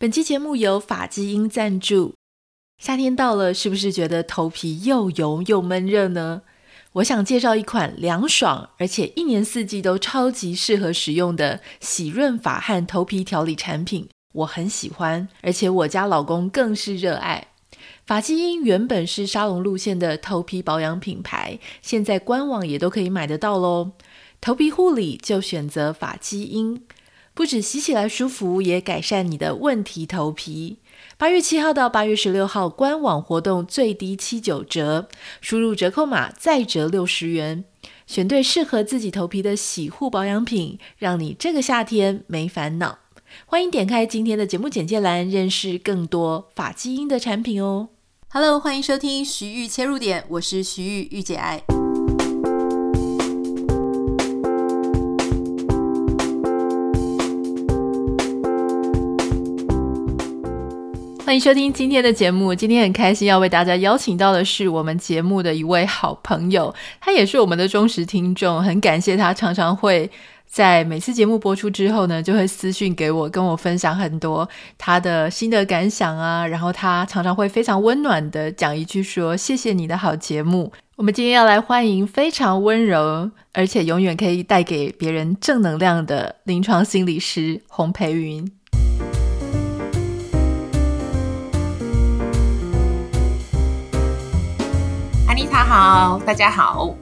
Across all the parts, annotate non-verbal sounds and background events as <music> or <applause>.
本期节目由法基因赞助。夏天到了，是不是觉得头皮又油又闷热呢？我想介绍一款凉爽，而且一年四季都超级适合使用的洗润发和头皮调理产品。我很喜欢，而且我家老公更是热爱。发基因原本是沙龙路线的头皮保养品牌，现在官网也都可以买得到喽。头皮护理就选择法基因。不止洗起来舒服，也改善你的问题头皮。八月七号到八月十六号，官网活动最低七九折，输入折扣码再折六十元，选对适合自己头皮的洗护保养品，让你这个夏天没烦恼。欢迎点开今天的节目简介栏，认识更多发基因的产品哦。Hello，欢迎收听徐玉切入点，我是徐玉，御姐爱。欢迎收听今天的节目。今天很开心要为大家邀请到的是我们节目的一位好朋友，他也是我们的忠实听众。很感谢他常常会在每次节目播出之后呢，就会私讯给我，跟我分享很多他的心得感想啊。然后他常常会非常温暖的讲一句说：“谢谢你的好节目。”我们今天要来欢迎非常温柔，而且永远可以带给别人正能量的临床心理师洪培云。他好，大家好。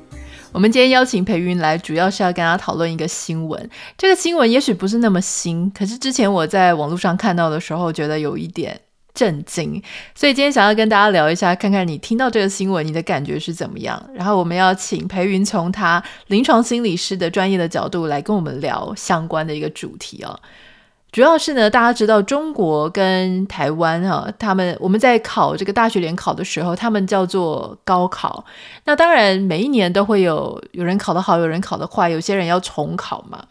我们今天邀请培云来，主要是要跟他讨论一个新闻。这个新闻也许不是那么新，可是之前我在网络上看到的时候，觉得有一点震惊。所以今天想要跟大家聊一下，看看你听到这个新闻，你的感觉是怎么样。然后我们要请培云从他临床心理师的专业的角度来跟我们聊相关的一个主题哦。主要是呢，大家知道中国跟台湾哈，他们我们在考这个大学联考的时候，他们叫做高考。那当然每一年都会有有人考得好，有人考得坏，有些人要重考嘛。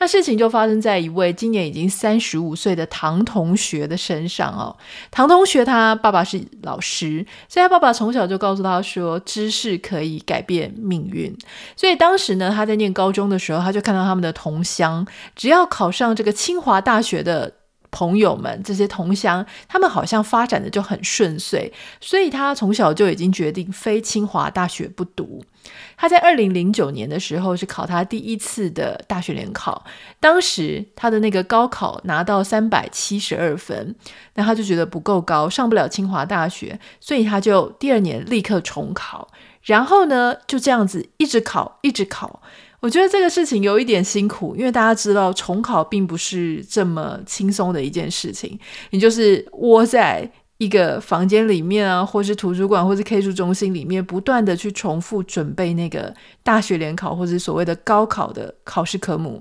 那事情就发生在一位今年已经三十五岁的唐同学的身上哦。唐同学他爸爸是老师，所以他爸爸从小就告诉他说，知识可以改变命运。所以当时呢，他在念高中的时候，他就看到他们的同乡，只要考上这个清华大学的。朋友们，这些同乡，他们好像发展的就很顺遂，所以他从小就已经决定非清华大学不读。他在二零零九年的时候是考他第一次的大学联考，当时他的那个高考拿到三百七十二分，那他就觉得不够高，上不了清华大学，所以他就第二年立刻重考，然后呢，就这样子一直考，一直考。我觉得这个事情有一点辛苦，因为大家知道重考并不是这么轻松的一件事情。你就是窝在一个房间里面啊，或是图书馆，或是 K 书中心里面，不断的去重复准备那个大学联考或是所谓的高考的考试科目。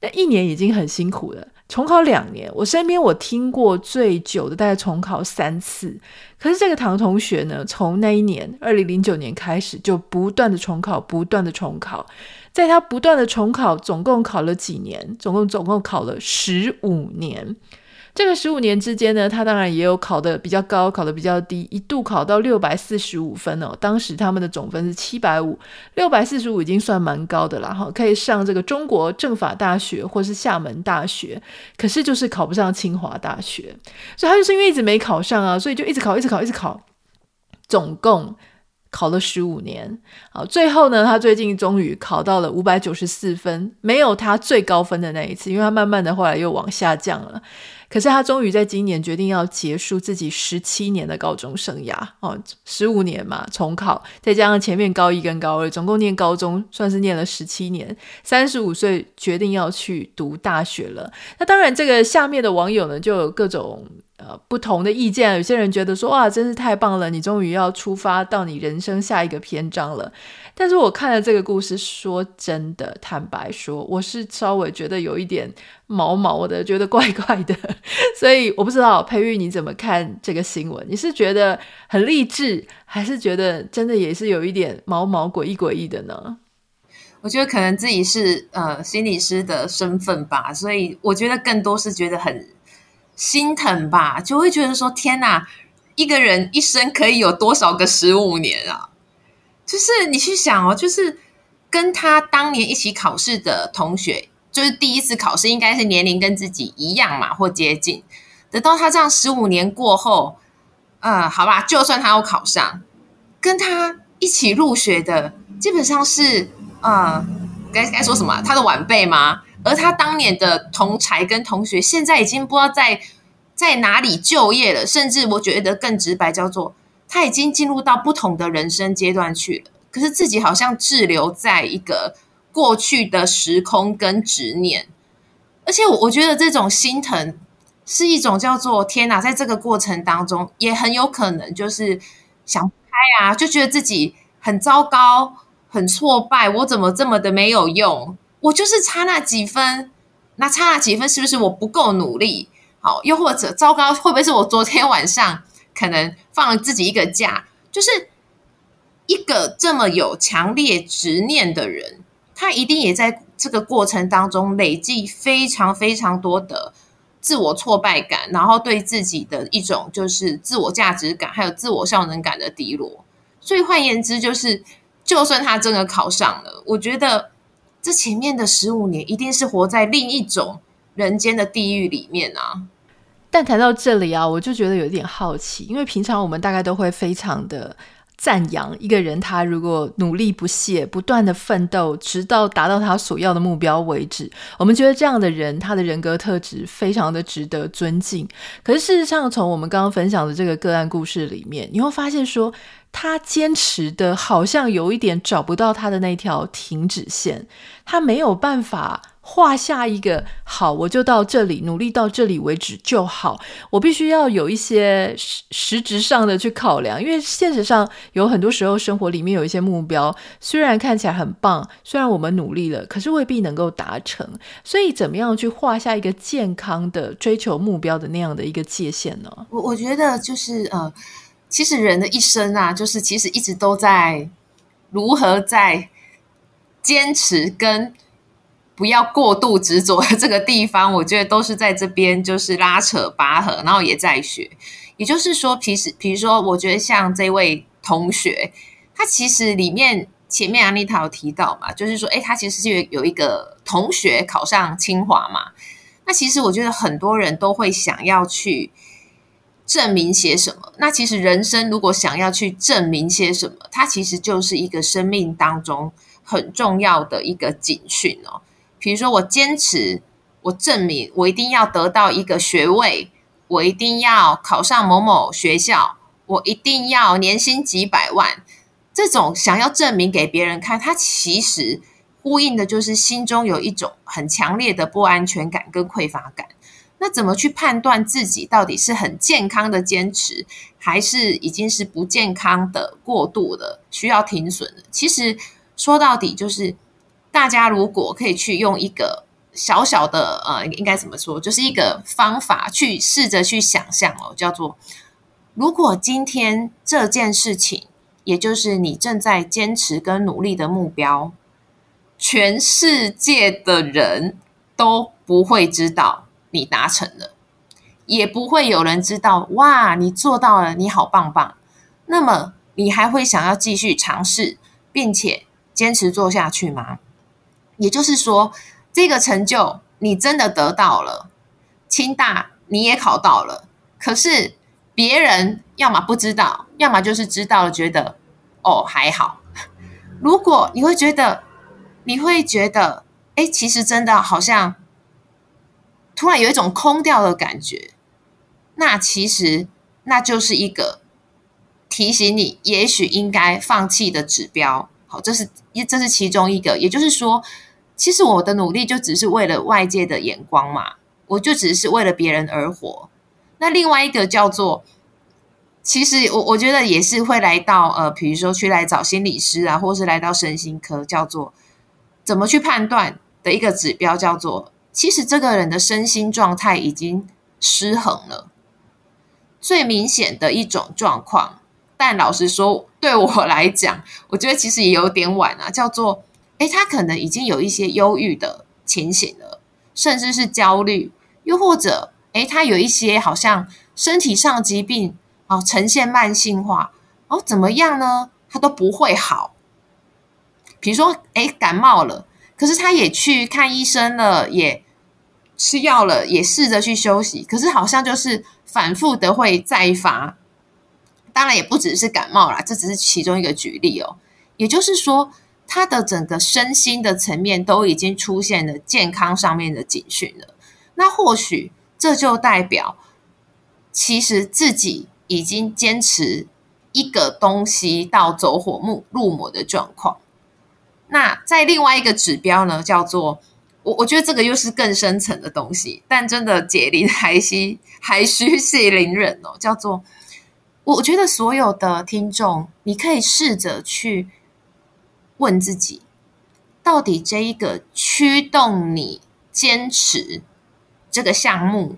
那一年已经很辛苦了，重考两年，我身边我听过最久的大概重考三次。可是这个唐同学呢，从那一年二零零九年开始，就不断的重考，不断的重考。在他不断的重考，总共考了几年？总共总共考了十五年。这个十五年之间呢，他当然也有考得比较高，考得比较低，一度考到六百四十五分哦。当时他们的总分是七百五，六百四十五已经算蛮高的了哈，可以上这个中国政法大学或是厦门大学。可是就是考不上清华大学，所以他就是因为一直没考上啊，所以就一直考，一直考，一直考，总共。考了十五年，好，最后呢，他最近终于考到了五百九十四分，没有他最高分的那一次，因为他慢慢的后来又往下降了。可是他终于在今年决定要结束自己十七年的高中生涯哦，十五年嘛，重考，再加上前面高一跟高二，总共念高中算是念了十七年。三十五岁决定要去读大学了。那当然，这个下面的网友呢，就有各种。呃，不同的意见，有些人觉得说，哇，真是太棒了，你终于要出发到你人生下一个篇章了。但是我看了这个故事，说真的，坦白说，我是稍微觉得有一点毛毛的，觉得怪怪的。<laughs> 所以我不知道培芸你怎么看这个新闻？你是觉得很励志，还是觉得真的也是有一点毛毛诡异诡异的呢？我觉得可能自己是呃心理师的身份吧，所以我觉得更多是觉得很。心疼吧，就会觉得说天哪，一个人一生可以有多少个十五年啊？就是你去想哦，就是跟他当年一起考试的同学，就是第一次考试应该是年龄跟自己一样嘛，或接近等到他这样十五年过后，呃，好吧，就算他有考上，跟他一起入学的基本上是呃，该该说什么？他的晚辈吗？而他当年的同才跟同学，现在已经不知道在在哪里就业了，甚至我觉得更直白，叫做他已经进入到不同的人生阶段去了。可是自己好像滞留在一个过去的时空跟执念，而且我我觉得这种心疼是一种叫做天哪，在这个过程当中也很有可能就是想不开啊，就觉得自己很糟糕、很挫败，我怎么这么的没有用？我就是差那几分，那差那几分是不是我不够努力？好，又或者糟糕，会不会是我昨天晚上可能放了自己一个假？就是一个这么有强烈执念的人，他一定也在这个过程当中累积非常非常多的自我挫败感，然后对自己的一种就是自我价值感，还有自我效能感的低落。所以换言之，就是就算他真的考上了，我觉得。这前面的十五年一定是活在另一种人间的地狱里面啊！但谈到这里啊，我就觉得有点好奇，因为平常我们大概都会非常的赞扬一个人，他如果努力不懈、不断的奋斗，直到达到他所要的目标为止，我们觉得这样的人，他的人格特质非常的值得尊敬。可是事实上，从我们刚刚分享的这个个案故事里面，你会发现说，他坚持的好像有一点找不到他的那条停止线，他没有办法画下一个好，我就到这里，努力到这里为止就好。我必须要有一些实实质上的去考量，因为现实上有很多时候生活里面有一些目标，虽然看起来很棒，虽然我们努力了，可是未必能够达成。所以，怎么样去画下一个健康的追求目标的那样的一个界限呢？我我觉得就是呃。其实人的一生啊，就是其实一直都在如何在坚持跟不要过度执着的这个地方，我觉得都是在这边就是拉扯拔河，然后也在学。也就是说，其实比如说，我觉得像这位同学，他其实里面前面安妮塔有提到嘛，就是说，哎，他其实是有有一个同学考上清华嘛。那其实我觉得很多人都会想要去。证明些什么？那其实人生如果想要去证明些什么，它其实就是一个生命当中很重要的一个警讯哦。比如说，我坚持，我证明，我一定要得到一个学位，我一定要考上某某学校，我一定要年薪几百万。这种想要证明给别人看，它其实呼应的就是心中有一种很强烈的不安全感跟匮乏感。那怎么去判断自己到底是很健康的坚持，还是已经是不健康的过度的需要停损的？其实说到底，就是大家如果可以去用一个小小的呃，应该怎么说，就是一个方法去试着去想象哦，叫做如果今天这件事情，也就是你正在坚持跟努力的目标，全世界的人都不会知道。你达成了，也不会有人知道。哇，你做到了，你好棒棒。那么，你还会想要继续尝试，并且坚持做下去吗？也就是说，这个成就你真的得到了，清大你也考到了，可是别人要么不知道，要么就是知道了，觉得哦还好。如果你会觉得，你会觉得，哎，其实真的好像。突然有一种空掉的感觉，那其实那就是一个提醒你，也许应该放弃的指标。好，这是一，这是其中一个。也就是说，其实我的努力就只是为了外界的眼光嘛，我就只是为了别人而活。那另外一个叫做，其实我我觉得也是会来到呃，比如说去来找心理师啊，或是来到身心科，叫做怎么去判断的一个指标，叫做。其实这个人的身心状态已经失衡了，最明显的一种状况。但老实说，对我来讲，我觉得其实也有点晚啊。叫做，诶，他可能已经有一些忧郁的情形了，甚至是焦虑，又或者，诶，他有一些好像身体上疾病哦，呈现慢性化哦，怎么样呢？他都不会好。比如说，诶，感冒了，可是他也去看医生了，也。吃药了，也试着去休息，可是好像就是反复的会再发。当然也不只是感冒啦，这只是其中一个举例哦。也就是说，他的整个身心的层面都已经出现了健康上面的警讯了。那或许这就代表，其实自己已经坚持一个东西到走火入入魔的状况。那在另外一个指标呢，叫做我我觉得这个又是更深层的东西，但真的解铃还须还须系铃人哦，叫做。我觉得所有的听众，你可以试着去问自己，到底这一个驱动你坚持这个项目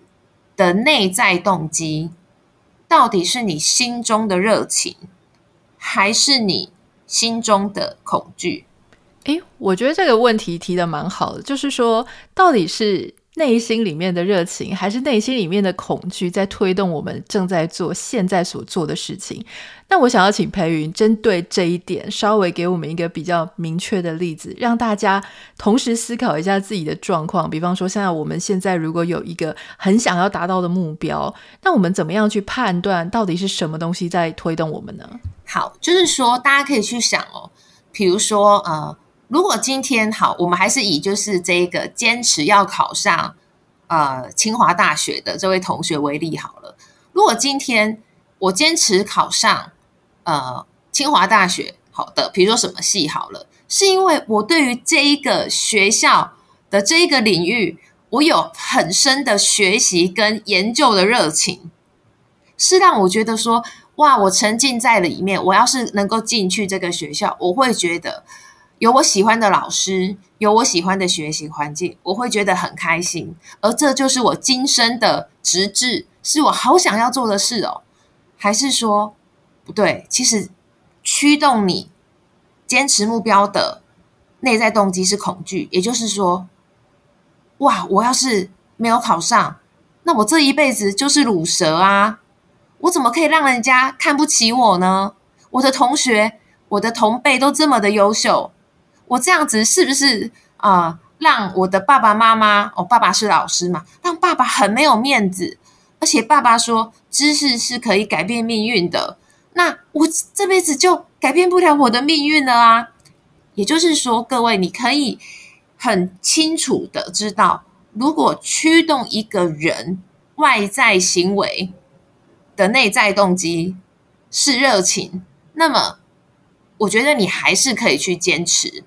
的内在动机，到底是你心中的热情，还是你心中的恐惧？诶，我觉得这个问题提得蛮好的，就是说，到底是。内心里面的热情，还是内心里面的恐惧，在推动我们正在做现在所做的事情。那我想要请培云针对这一点，稍微给我们一个比较明确的例子，让大家同时思考一下自己的状况。比方说，像我们现在如果有一个很想要达到的目标，那我们怎么样去判断到底是什么东西在推动我们呢？好，就是说大家可以去想哦，比如说呃。如果今天好，我们还是以就是这个坚持要考上呃清华大学的这位同学为例好了。如果今天我坚持考上呃清华大学，好的，比如说什么系好了，是因为我对于这一个学校的这一个领域，我有很深的学习跟研究的热情，是让我觉得说，哇，我沉浸在里面。我要是能够进去这个学校，我会觉得。有我喜欢的老师，有我喜欢的学习环境，我会觉得很开心，而这就是我今生的职志，是我好想要做的事哦。还是说不对？其实驱动你坚持目标的内在动机是恐惧，也就是说，哇，我要是没有考上，那我这一辈子就是鲁蛇啊！我怎么可以让人家看不起我呢？我的同学、我的同辈都这么的优秀。我这样子是不是啊、呃？让我的爸爸妈妈，我、哦、爸爸是老师嘛，让爸爸很没有面子。而且爸爸说，知识是可以改变命运的。那我这辈子就改变不了我的命运了啊！也就是说，各位，你可以很清楚的知道，如果驱动一个人外在行为的内在动机是热情，那么我觉得你还是可以去坚持。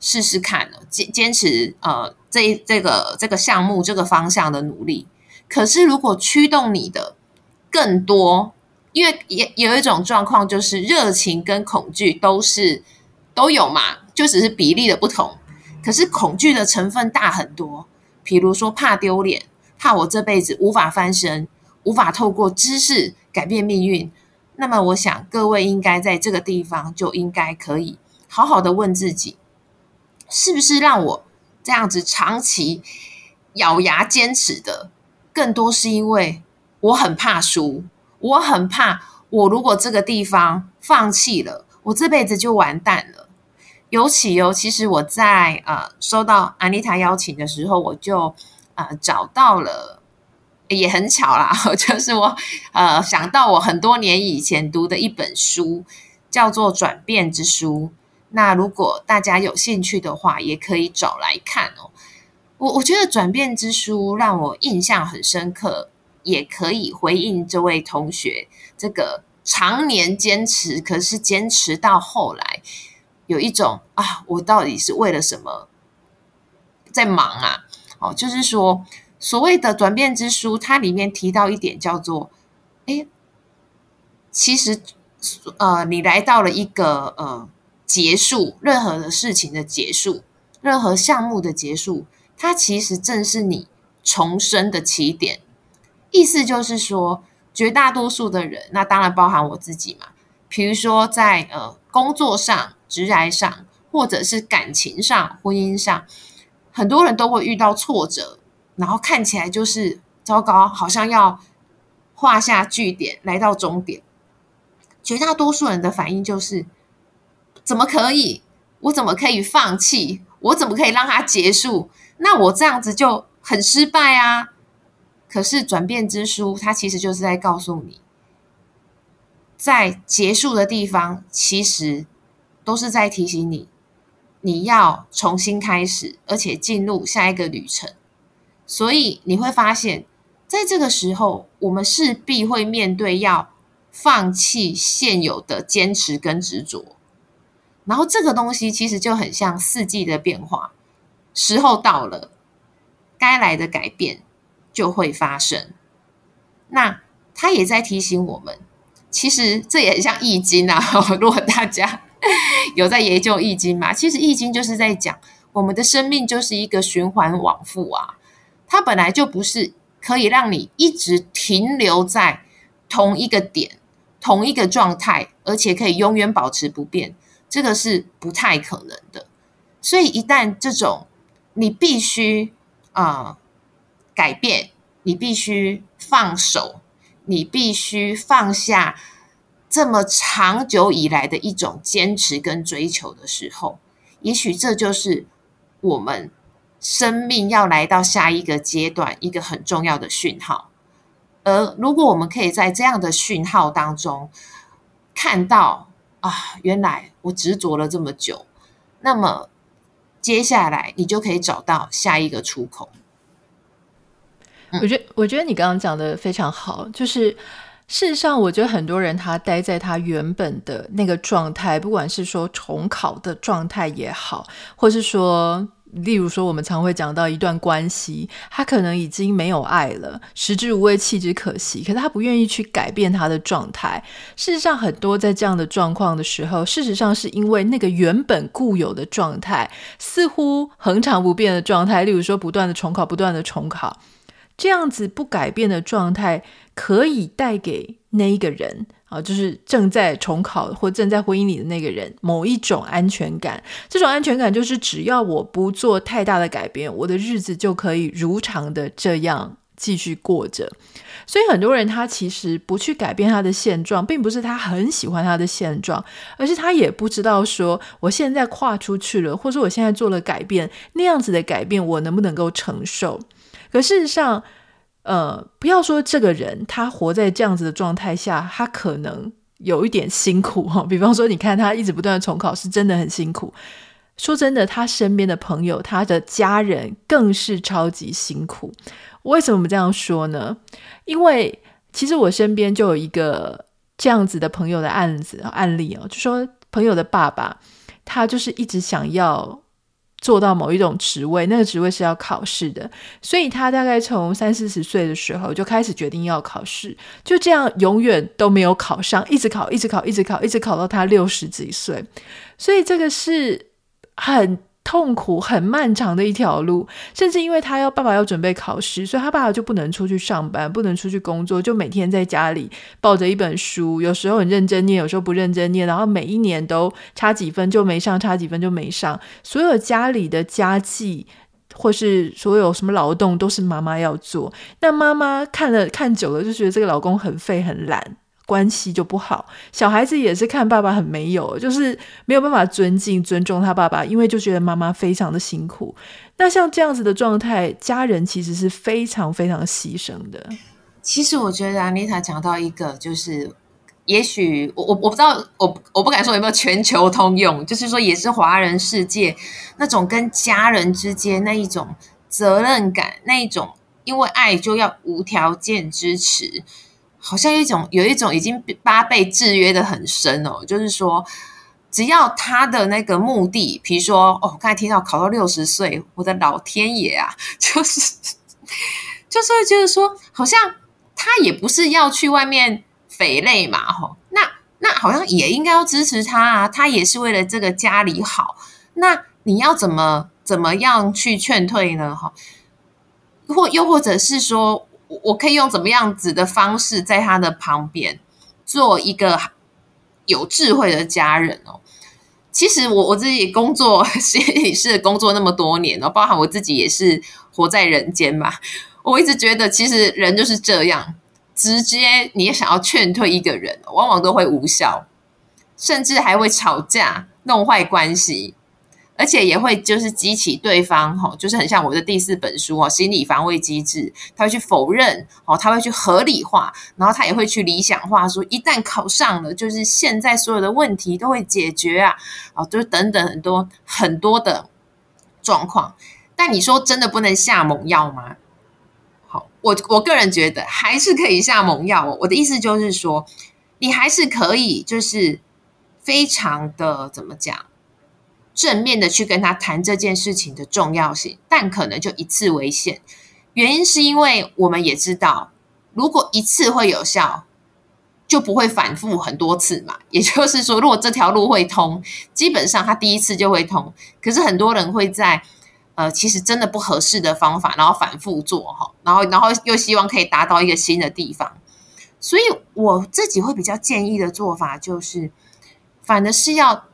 试试看呢，坚坚持呃，这这个这个项目这个方向的努力。可是，如果驱动你的更多，因为也有一种状况，就是热情跟恐惧都是都有嘛，就只是比例的不同。可是恐惧的成分大很多，比如说怕丢脸，怕我这辈子无法翻身，无法透过知识改变命运。那么，我想各位应该在这个地方就应该可以好好的问自己。是不是让我这样子长期咬牙坚持的，更多是因为我很怕输，我很怕我如果这个地方放弃了，我这辈子就完蛋了。尤其尤其是我在呃收到安妮塔邀请的时候，我就呃找到了，也很巧啦，就是我呃想到我很多年以前读的一本书，叫做《转变之书》。那如果大家有兴趣的话，也可以找来看哦。我我觉得《转变之书》让我印象很深刻，也可以回应这位同学这个常年坚持，可是坚持到后来有一种啊，我到底是为了什么在忙啊？哦，就是说所谓的《转变之书》，它里面提到一点叫做，哎，其实呃，你来到了一个呃。结束任何的事情的结束，任何项目的结束，它其实正是你重生的起点。意思就是说，绝大多数的人，那当然包含我自己嘛。比如说在呃工作上、职涯上，或者是感情上、婚姻上，很多人都会遇到挫折，然后看起来就是糟糕，好像要画下句点，来到终点。绝大多数人的反应就是。怎么可以？我怎么可以放弃？我怎么可以让它结束？那我这样子就很失败啊。可是转变之书，它其实就是在告诉你，在结束的地方，其实都是在提醒你，你要重新开始，而且进入下一个旅程。所以你会发现，在这个时候，我们势必会面对要放弃现有的坚持跟执着。然后这个东西其实就很像四季的变化，时候到了，该来的改变就会发生。那他也在提醒我们，其实这也很像易经啊。<laughs> 如果大家 <laughs> 有在研究易经嘛，其实易经就是在讲我们的生命就是一个循环往复啊。它本来就不是可以让你一直停留在同一个点、同一个状态，而且可以永远保持不变。这个是不太可能的，所以一旦这种你必须啊、改变，你必须放手，你必须放下这么长久以来的一种坚持跟追求的时候，也许这就是我们生命要来到下一个阶段一个很重要的讯号。而如果我们可以在这样的讯号当中看到。啊，原来我执着了这么久，那么接下来你就可以找到下一个出口。我觉得，我觉得你刚刚讲的非常好，就是事实上，我觉得很多人他待在他原本的那个状态，不管是说重考的状态也好，或是说。例如说，我们常会讲到一段关系，他可能已经没有爱了，食之无味，弃之可惜。可是他不愿意去改变他的状态。事实上，很多在这样的状况的时候，事实上是因为那个原本固有的状态，似乎恒常不变的状态。例如说，不断的重考，不断的重考，这样子不改变的状态，可以带给那一个人。啊，就是正在重考或正在婚姻里的那个人，某一种安全感。这种安全感就是，只要我不做太大的改变，我的日子就可以如常的这样继续过着。所以很多人他其实不去改变他的现状，并不是他很喜欢他的现状，而是他也不知道说，我现在跨出去了，或者我现在做了改变，那样子的改变我能不能够承受？可事实上，呃，不要说这个人，他活在这样子的状态下，他可能有一点辛苦哈。比方说，你看他一直不断的重考，是真的很辛苦。说真的，他身边的朋友，他的家人更是超级辛苦。为什么我们这样说呢？因为其实我身边就有一个这样子的朋友的案子案例哦，就说朋友的爸爸，他就是一直想要。做到某一种职位，那个职位是要考试的，所以他大概从三四十岁的时候就开始决定要考试，就这样永远都没有考上，一直考，一直考，一直考，一直考到他六十几岁，所以这个是很。痛苦很漫长的一条路，甚至因为他要爸爸要准备考试，所以他爸爸就不能出去上班，不能出去工作，就每天在家里抱着一本书，有时候很认真念，有时候不认真念，然后每一年都差几分就没上，差几分就没上。所有家里的家计或是所有什么劳动都是妈妈要做，那妈妈看了看久了就觉得这个老公很废很懒。关系就不好，小孩子也是看爸爸很没有，就是没有办法尊敬、尊重他爸爸，因为就觉得妈妈非常的辛苦。那像这样子的状态，家人其实是非常非常牺牲的。其实我觉得安妮塔讲到一个，就是也许我我我不知道，我我不敢说有没有全球通用，就是说也是华人世界那种跟家人之间那一种责任感，那一种因为爱就要无条件支持。好像一种有一种已经八倍制约的很深哦，就是说，只要他的那个目的，比如说哦，我刚才听到考到六十岁，我的老天爷啊，<laughs> 就是就是就是说，好像他也不是要去外面匪类嘛，吼，那那好像也应该要支持他啊，他也是为了这个家里好，那你要怎么怎么样去劝退呢？哈，或又或者是说。我我可以用怎么样子的方式在他的旁边做一个有智慧的家人哦？其实我我自己工作心理师工作那么多年哦，包含我自己也是活在人间嘛。我一直觉得，其实人就是这样，直接你想要劝退一个人，往往都会无效，甚至还会吵架，弄坏关系。而且也会就是激起对方，哈，就是很像我的第四本书哦，心理防卫机制，他会去否认，哦，他会去合理化，然后他也会去理想化，说一旦考上了，就是现在所有的问题都会解决啊，哦，就是等等很多很多的状况。但你说真的不能下猛药吗？好，我我个人觉得还是可以下猛药哦。我的意思就是说，你还是可以，就是非常的怎么讲？正面的去跟他谈这件事情的重要性，但可能就一次为限。原因是因为我们也知道，如果一次会有效，就不会反复很多次嘛。也就是说，如果这条路会通，基本上他第一次就会通。可是很多人会在呃，其实真的不合适的方法，然后反复做哈，然后然后又希望可以达到一个新的地方。所以我自己会比较建议的做法就是，反而是要。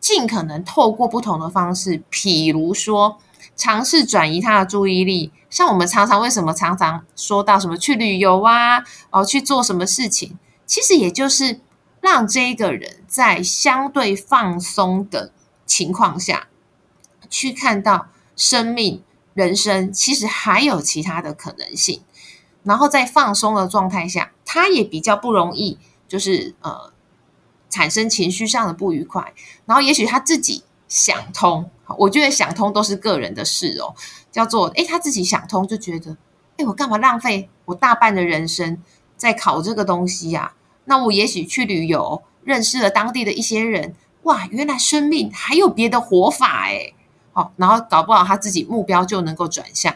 尽可能透过不同的方式，譬如说尝试转移他的注意力。像我们常常为什么常常说到什么去旅游啊，哦去做什么事情，其实也就是让这个人在相对放松的情况下，去看到生命、人生其实还有其他的可能性。然后在放松的状态下，他也比较不容易就是呃。产生情绪上的不愉快，然后也许他自己想通，我觉得想通都是个人的事哦。叫做诶，他自己想通就觉得，诶，我干嘛浪费我大半的人生在考这个东西呀？那我也许去旅游，认识了当地的一些人，哇，原来生命还有别的活法诶。好，然后搞不好他自己目标就能够转向。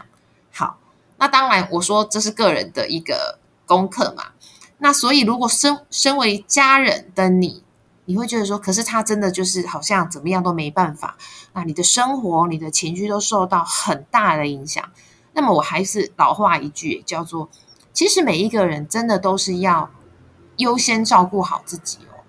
好，那当然我说这是个人的一个功课嘛。那所以，如果身身为家人的你，你会觉得说，可是他真的就是好像怎么样都没办法，那你的生活、你的情绪都受到很大的影响。那么，我还是老话一句，叫做，其实每一个人真的都是要优先照顾好自己哦，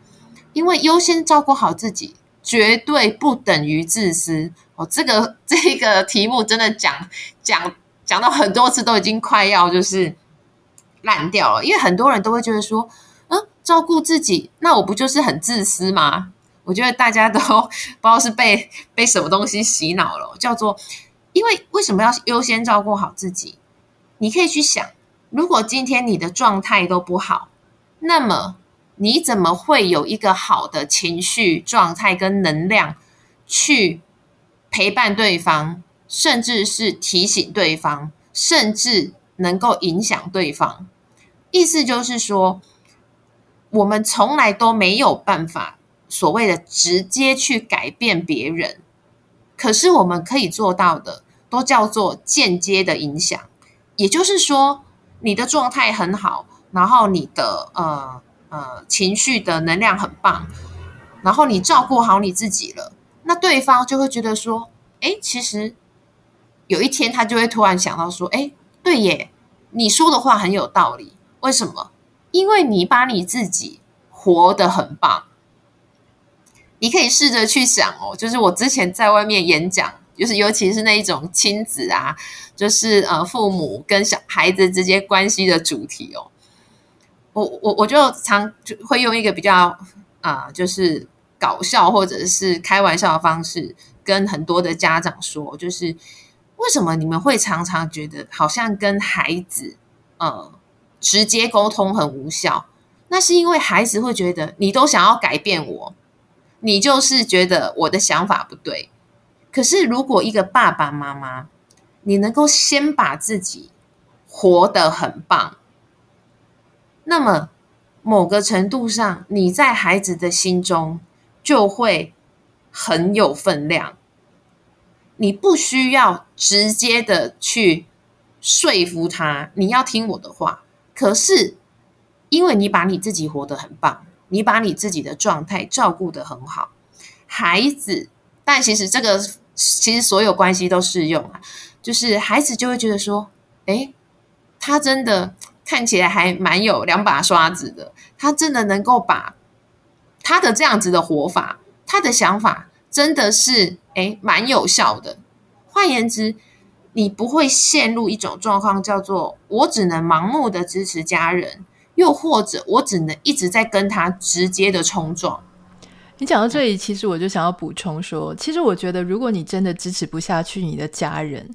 因为优先照顾好自己，绝对不等于自私哦。这个这个题目真的讲讲讲到很多次，都已经快要就是。烂掉了，因为很多人都会觉得说，嗯，照顾自己，那我不就是很自私吗？我觉得大家都 <laughs> 不知道是被被什么东西洗脑了，叫做，因为为什么要优先照顾好自己？你可以去想，如果今天你的状态都不好，那么你怎么会有一个好的情绪状态跟能量去陪伴对方，甚至是提醒对方，甚至能够影响对方？意思就是说，我们从来都没有办法所谓的直接去改变别人，可是我们可以做到的，都叫做间接的影响。也就是说，你的状态很好，然后你的呃呃情绪的能量很棒，然后你照顾好你自己了，那对方就会觉得说，哎，其实有一天他就会突然想到说，哎，对耶，你说的话很有道理。为什么？因为你把你自己活得很棒。你可以试着去想哦，就是我之前在外面演讲，就是尤其是那一种亲子啊，就是呃父母跟小孩子之间关系的主题哦。我我我就常就会用一个比较啊、就是搞笑或者是开玩笑的方式，跟很多的家长说，就是为什么你们会常常觉得好像跟孩子呃。直接沟通很无效，那是因为孩子会觉得你都想要改变我，你就是觉得我的想法不对。可是如果一个爸爸妈妈，你能够先把自己活得很棒，那么某个程度上，你在孩子的心中就会很有分量。你不需要直接的去说服他，你要听我的话。可是，因为你把你自己活得很棒，你把你自己的状态照顾得很好，孩子，但其实这个其实所有关系都适用啊，就是孩子就会觉得说，诶，他真的看起来还蛮有两把刷子的，他真的能够把他的这样子的活法，他的想法真的是诶蛮有效的。换言之。你不会陷入一种状况，叫做我只能盲目的支持家人，又或者我只能一直在跟他直接的冲撞。你讲到这里，其实我就想要补充说，其实我觉得，如果你真的支持不下去你的家人，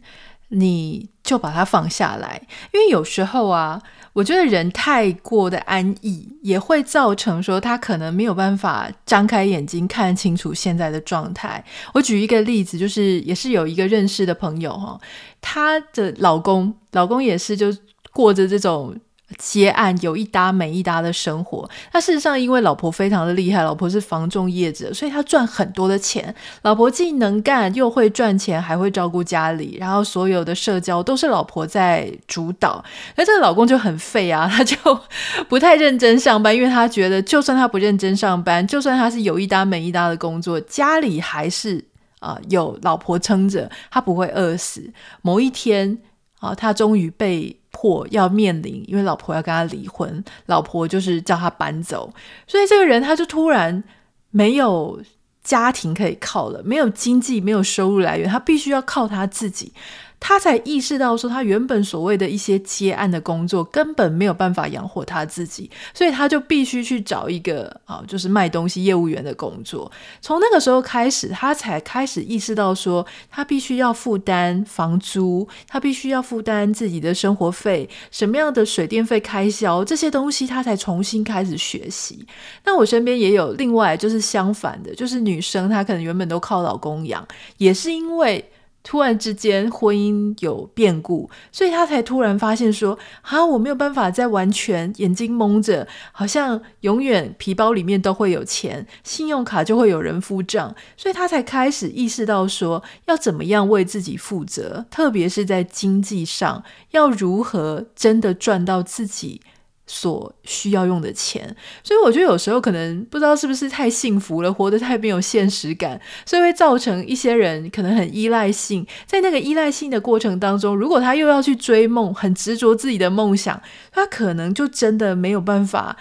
你就把他放下来，因为有时候啊，我觉得人太过的安逸，也会造成说他可能没有办法张开眼睛看清楚现在的状态。我举一个例子，就是也是有一个认识的朋友哈，她的老公，老公也是就过着这种。接案有一搭没一搭的生活，那事实上因为老婆非常的厉害，老婆是房仲业者，所以他赚很多的钱。老婆既能干又会赚钱，还会照顾家里，然后所有的社交都是老婆在主导。那这个老公就很废啊，他就 <laughs> 不太认真上班，因为他觉得就算他不认真上班，就算他是有一搭没一搭的工作，家里还是啊、有老婆撑着，他不会饿死。某一天啊、他终于被。或要面临，因为老婆要跟他离婚，老婆就是叫他搬走，所以这个人他就突然没有家庭可以靠了，没有经济，没有收入来源，他必须要靠他自己。他才意识到说，他原本所谓的一些接案的工作根本没有办法养活他自己，所以他就必须去找一个啊，就是卖东西业务员的工作。从那个时候开始，他才开始意识到说，他必须要负担房租，他必须要负担自己的生活费，什么样的水电费开销这些东西，他才重新开始学习。那我身边也有另外就是相反的，就是女生她可能原本都靠老公养，也是因为。突然之间，婚姻有变故，所以他才突然发现说：“啊，我没有办法再完全眼睛蒙着，好像永远皮包里面都会有钱，信用卡就会有人付账。”所以他才开始意识到说，要怎么样为自己负责，特别是在经济上，要如何真的赚到自己。所需要用的钱，所以我觉得有时候可能不知道是不是太幸福了，活得太没有现实感，所以会造成一些人可能很依赖性。在那个依赖性的过程当中，如果他又要去追梦，很执着自己的梦想，他可能就真的没有办法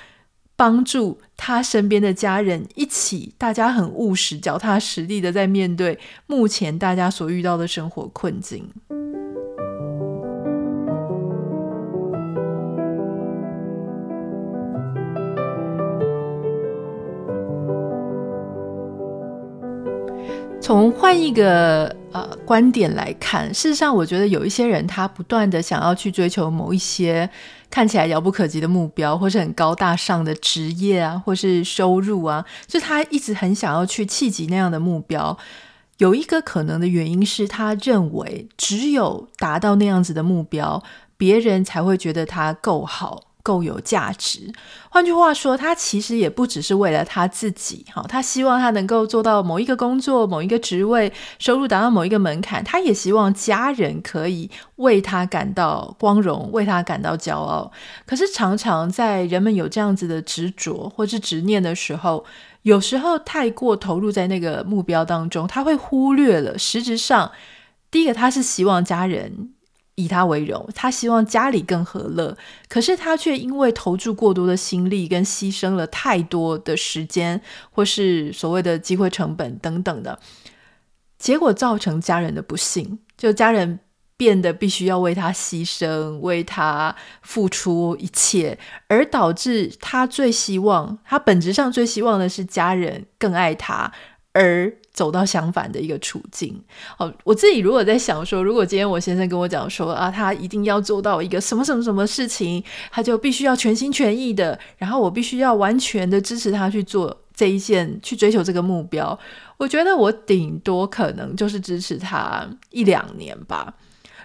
帮助他身边的家人一起，大家很务实、脚踏实地的在面对目前大家所遇到的生活困境。从换一个呃观点来看，事实上，我觉得有一些人他不断的想要去追求某一些看起来遥不可及的目标，或是很高大上的职业啊，或是收入啊，就他一直很想要去企及那样的目标。有一个可能的原因是他认为，只有达到那样子的目标，别人才会觉得他够好。够有价值。换句话说，他其实也不只是为了他自己，哈，他希望他能够做到某一个工作、某一个职位，收入达到某一个门槛。他也希望家人可以为他感到光荣，为他感到骄傲。可是常常在人们有这样子的执着或是执念的时候，有时候太过投入在那个目标当中，他会忽略了实质上，第一个他是希望家人。以他为荣，他希望家里更和乐，可是他却因为投注过多的心力，跟牺牲了太多的时间，或是所谓的机会成本等等的，结果造成家人的不幸，就家人变得必须要为他牺牲，为他付出一切，而导致他最希望，他本质上最希望的是家人更爱他，而。走到相反的一个处境。哦，我自己如果在想说，如果今天我先生跟我讲说啊，他一定要做到一个什么什么什么事情，他就必须要全心全意的，然后我必须要完全的支持他去做这一件，去追求这个目标。我觉得我顶多可能就是支持他一两年吧。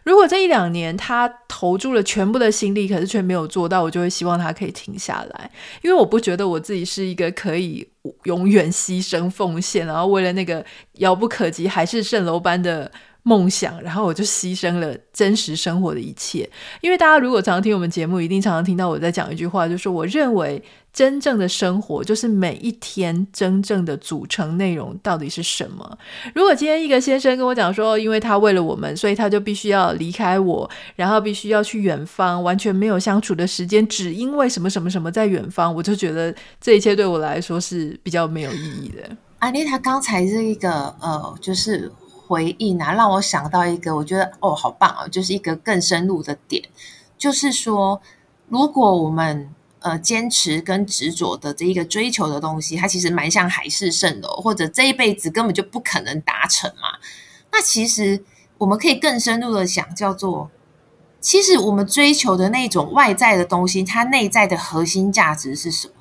如果这一两年他投注了全部的心力，可是却没有做到，我就会希望他可以停下来，因为我不觉得我自己是一个可以永远牺牲奉献，然后为了那个遥不可及、海市蜃楼般的。梦想，然后我就牺牲了真实生活的一切。因为大家如果常常听我们节目，一定常常听到我在讲一句话，就是我认为真正的生活就是每一天真正的组成内容到底是什么。如果今天一个先生跟我讲说，因为他为了我们，所以他就必须要离开我，然后必须要去远方，完全没有相处的时间，只因为什么什么什么在远方，我就觉得这一切对我来说是比较没有意义的。安妮，他刚才这一个呃，就是。回应啊，让我想到一个，我觉得哦，好棒哦，就是一个更深入的点，就是说，如果我们呃坚持跟执着的这一个追求的东西，它其实蛮像海市蜃楼，或者这一辈子根本就不可能达成嘛。那其实我们可以更深入的想，叫做其实我们追求的那种外在的东西，它内在的核心价值是什么？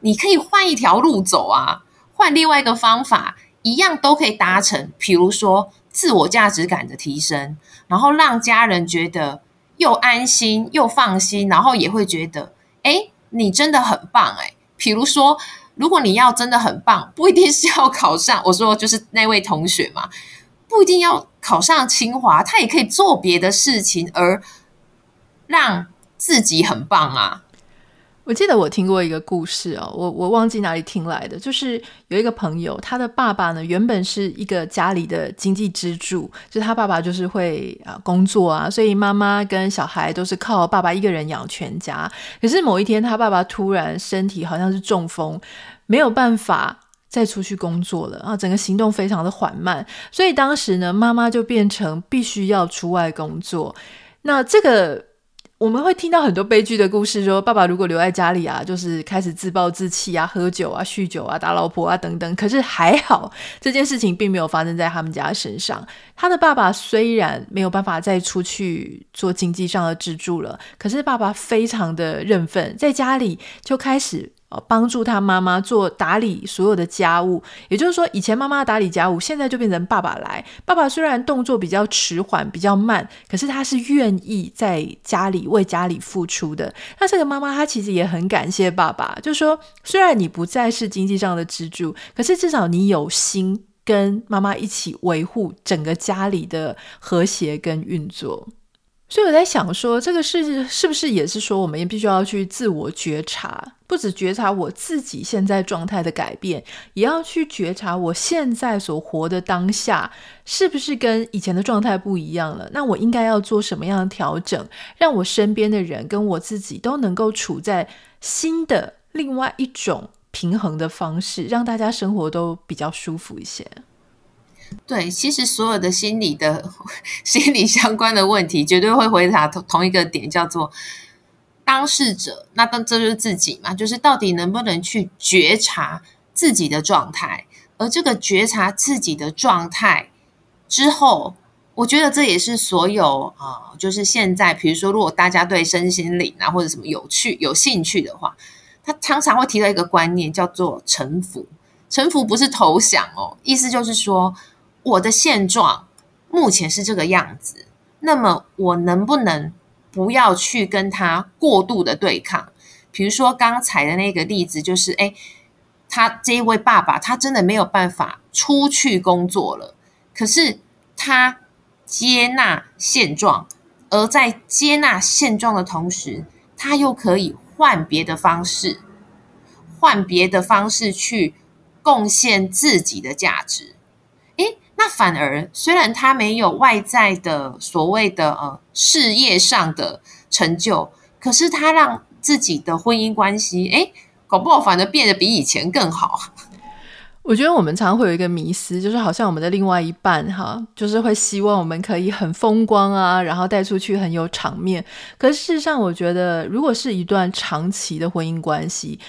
你可以换一条路走啊，换另外一个方法，一样都可以达成。比如说自我价值感的提升，然后让家人觉得又安心又放心，然后也会觉得，哎，你真的很棒哎。比如说，如果你要真的很棒，不一定是要考上。我说就是那位同学嘛，不一定要考上清华，他也可以做别的事情，而让自己很棒啊。我记得我听过一个故事哦，我我忘记哪里听来的，就是有一个朋友，他的爸爸呢原本是一个家里的经济支柱，就是他爸爸就是会啊工作啊，所以妈妈跟小孩都是靠爸爸一个人养全家。可是某一天他爸爸突然身体好像是中风，没有办法再出去工作了啊，整个行动非常的缓慢，所以当时呢妈妈就变成必须要出外工作。那这个。我们会听到很多悲剧的故事，说爸爸如果留在家里啊，就是开始自暴自弃啊，喝酒啊，酗酒啊，打老婆啊等等。可是还好，这件事情并没有发生在他们家身上。他的爸爸虽然没有办法再出去做经济上的支柱了，可是爸爸非常的认份，在家里就开始。呃，帮助他妈妈做打理所有的家务，也就是说，以前妈妈打理家务，现在就变成爸爸来。爸爸虽然动作比较迟缓、比较慢，可是他是愿意在家里为家里付出的。那这个妈妈她其实也很感谢爸爸，就说，虽然你不再是经济上的支柱，可是至少你有心跟妈妈一起维护整个家里的和谐跟运作。所以我在想说，这个是是不是也是说，我们也必须要去自我觉察，不止觉察我自己现在状态的改变，也要去觉察我现在所活的当下是不是跟以前的状态不一样了？那我应该要做什么样的调整，让我身边的人跟我自己都能够处在新的另外一种平衡的方式，让大家生活都比较舒服一些。对，其实所有的心理的、<laughs> 心理相关的问题，绝对会回答同同一个点，叫做当事者。那当这就是自己嘛，就是到底能不能去觉察自己的状态？而这个觉察自己的状态之后，我觉得这也是所有啊、就是现在，比如说，如果大家对身心灵啊或者什么有趣、有兴趣的话，他常常会提到一个观念，叫做臣服。臣服不是投降哦，意思就是说。我的现状目前是这个样子，那么我能不能不要去跟他过度的对抗？比如说刚才的那个例子，就是诶，他这一位爸爸，他真的没有办法出去工作了，可是他接纳现状，而在接纳现状的同时，他又可以换别的方式，换别的方式去贡献自己的价值。那反而，虽然他没有外在的所谓的呃事业上的成就，可是他让自己的婚姻关系，哎，搞不好反而变得比以前更好。<laughs> 我觉得我们常常会有一个迷思，就是好像我们的另外一半哈，就是会希望我们可以很风光啊，然后带出去很有场面。可事实上，我觉得如果是一段长期的婚姻关系，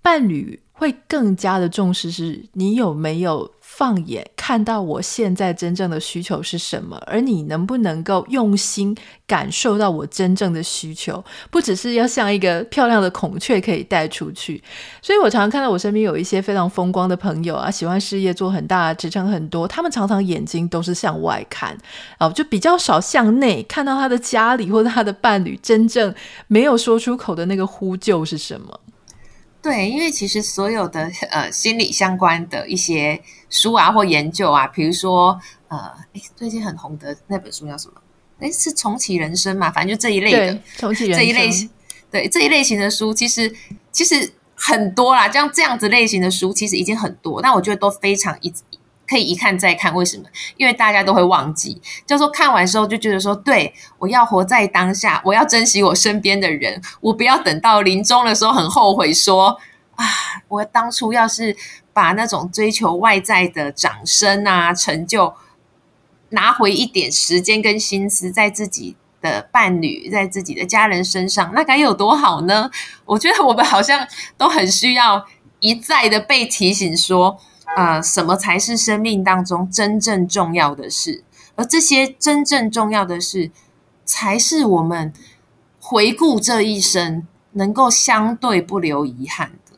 伴侣会更加的重视是你有没有。放眼看到我现在真正的需求是什么，而你能不能够用心感受到我真正的需求，不只是要像一个漂亮的孔雀可以带出去。所以我常常看到我身边有一些非常风光的朋友啊，喜欢事业做很大，职称很多，他们常常眼睛都是向外看，啊，就比较少向内看到他的家里或者他的伴侣真正没有说出口的那个呼救是什么。对，因为其实所有的呃心理相关的一些书啊或研究啊，比如说呃，最近很红的那本书叫什么？哎，是重启人生嘛？反正就这一类的重启人生这一类型，对这一类型的书，其实其实很多啦。这样这样子类型的书其实已经很多，但我觉得都非常一。可以一看再看，为什么？因为大家都会忘记，就说看完之后就觉得说，对，我要活在当下，我要珍惜我身边的人，我不要等到临终的时候很后悔说，啊，我当初要是把那种追求外在的掌声啊、成就，拿回一点时间跟心思在自己的伴侣，在自己的家人身上，那该有多好呢？我觉得我们好像都很需要一再的被提醒说，呃，什么才是生命当中真正重要的事？而这些真正重要的事，才是我们回顾这一生能够相对不留遗憾的。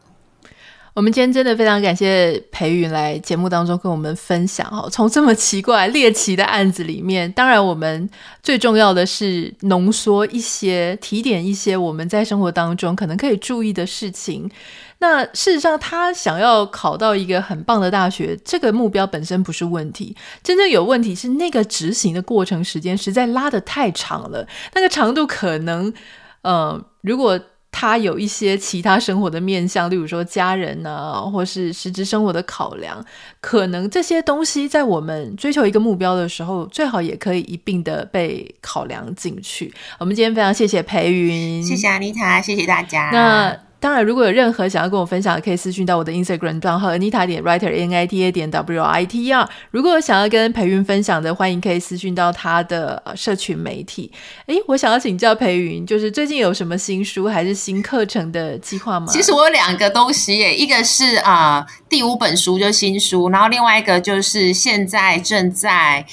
我们今天真的非常感谢培云来节目当中跟我们分享哦，从这么奇怪猎奇的案子里面，当然我们最重要的是浓缩一些、提点一些我们在生活当中可能可以注意的事情。那事实上，他想要考到一个很棒的大学，这个目标本身不是问题，真正有问题是那个执行的过程时间实在拉得太长了，那个长度可能，呃，如果。他有一些其他生活的面向，例如说家人啊，或是实质生活的考量，可能这些东西在我们追求一个目标的时候，最好也可以一并的被考量进去。我们今天非常谢谢培云，谢谢安妮塔，谢谢大家。那。当然，如果有任何想要跟我分享的，可以私讯到我的 Instagram 账号 Anita 点 Writer N I T A 点 W I T R。如果想要跟培云分享的，欢迎可以私讯到他的社群媒体。诶，我想要请教培云，就是最近有什么新书还是新课程的计划吗？其实我有两个东西耶，一个是啊、第五本书就是新书，然后另外一个就是现在正在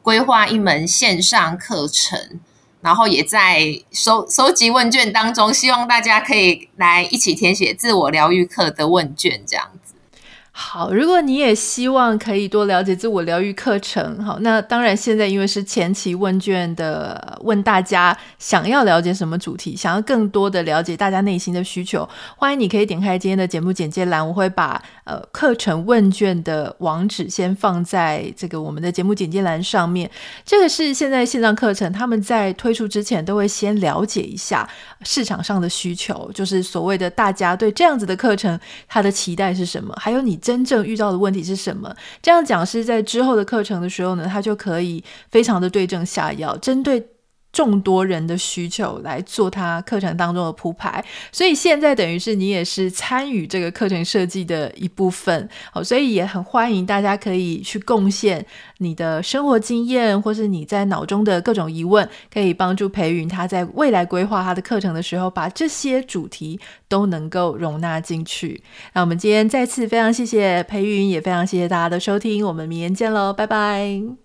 规划一门线上课程。然后也在收收集问卷当中，希望大家可以来一起填写自我疗愈课的问卷，这样。好，如果你也希望可以多了解自我疗愈课程，好，那当然现在因为是前期问卷的，问大家想要了解什么主题，想要更多的了解大家内心的需求，欢迎你可以点开今天的节目简介栏，我会把呃课程问卷的网址先放在这个我们的节目简介栏上面。这个是现在线上课程，他们在推出之前都会先了解一下市场上的需求，就是所谓的大家对这样子的课程它的期待是什么，还有你。真正遇到的问题是什么？这样讲是在之后的课程的时候呢，他就可以非常的对症下药，针对众多人的需求来做他课程当中的铺排。所以现在等于是你也是参与这个课程设计的一部分，好，所以也很欢迎大家可以去贡献你的生活经验，或是你在脑中的各种疑问，可以帮助培云他在未来规划他的课程的时候，把这些主题都能够容纳进去。那我们今天再次非常谢谢培云，也非常谢谢大家的收听，我们明天见喽，拜拜。